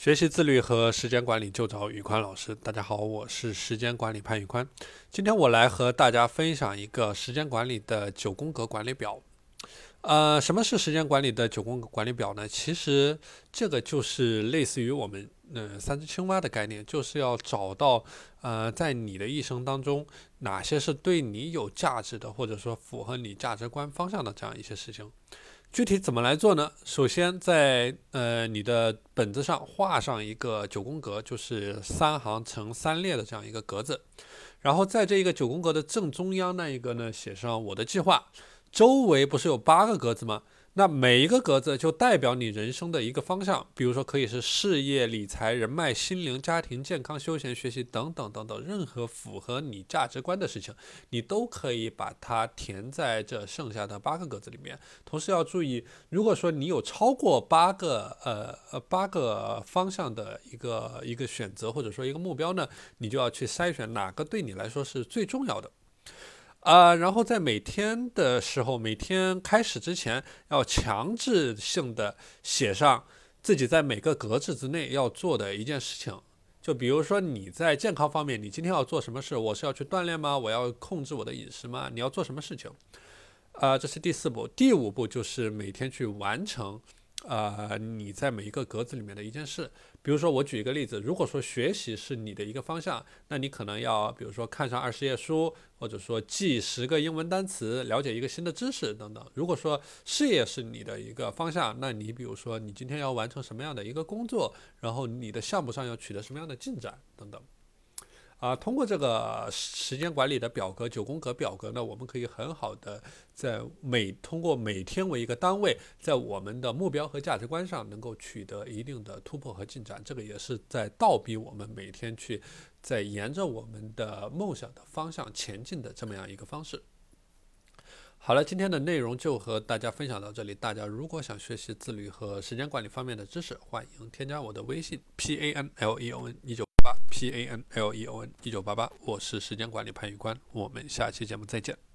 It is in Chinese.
学习自律和时间管理就找宇宽老师。大家好，我是时间管理潘宇宽。今天我来和大家分享一个时间管理的九宫格管理表。呃，什么是时间管理的九宫格管理表呢？其实这个就是类似于我们呃三只青蛙的概念，就是要找到呃在你的一生当中哪些是对你有价值的，或者说符合你价值观方向的这样一些事情。具体怎么来做呢？首先，在呃你的本子上画上一个九宫格，就是三行成三列的这样一个格子。然后在这一个九宫格的正中央那一个呢，写上我的计划。周围不是有八个格子吗？那每一个格子就代表你人生的一个方向，比如说可以是事业、理财、人脉、心灵、家庭、健康、休闲、学习等等等等，任何符合你价值观的事情，你都可以把它填在这剩下的八个格子里面。同时要注意，如果说你有超过八个呃呃八个方向的一个一个选择或者说一个目标呢，你就要去筛选哪个对你来说是最重要的。啊，然后在每天的时候，每天开始之前，要强制性的写上自己在每个格子之内要做的一件事情。就比如说你在健康方面，你今天要做什么事？我是要去锻炼吗？我要控制我的饮食吗？你要做什么事情？啊，这是第四步。第五步就是每天去完成。呃，你在每一个格子里面的一件事，比如说我举一个例子，如果说学习是你的一个方向，那你可能要，比如说看上二十页书，或者说记十个英文单词，了解一个新的知识等等。如果说事业是你的一个方向，那你比如说你今天要完成什么样的一个工作，然后你的项目上要取得什么样的进展等等。啊，通过这个时间管理的表格九宫格表格呢，我们可以很好的在每通过每天为一个单位，在我们的目标和价值观上能够取得一定的突破和进展。这个也是在倒逼我们每天去在沿着我们的梦想的方向前进的这么样一个方式。好了，今天的内容就和大家分享到这里。大家如果想学习自律和时间管理方面的知识，欢迎添加我的微信 p a n l e o n 一九。P A N L E O N 一九八八，我是时间管理潘玉官，我们下期节目再见。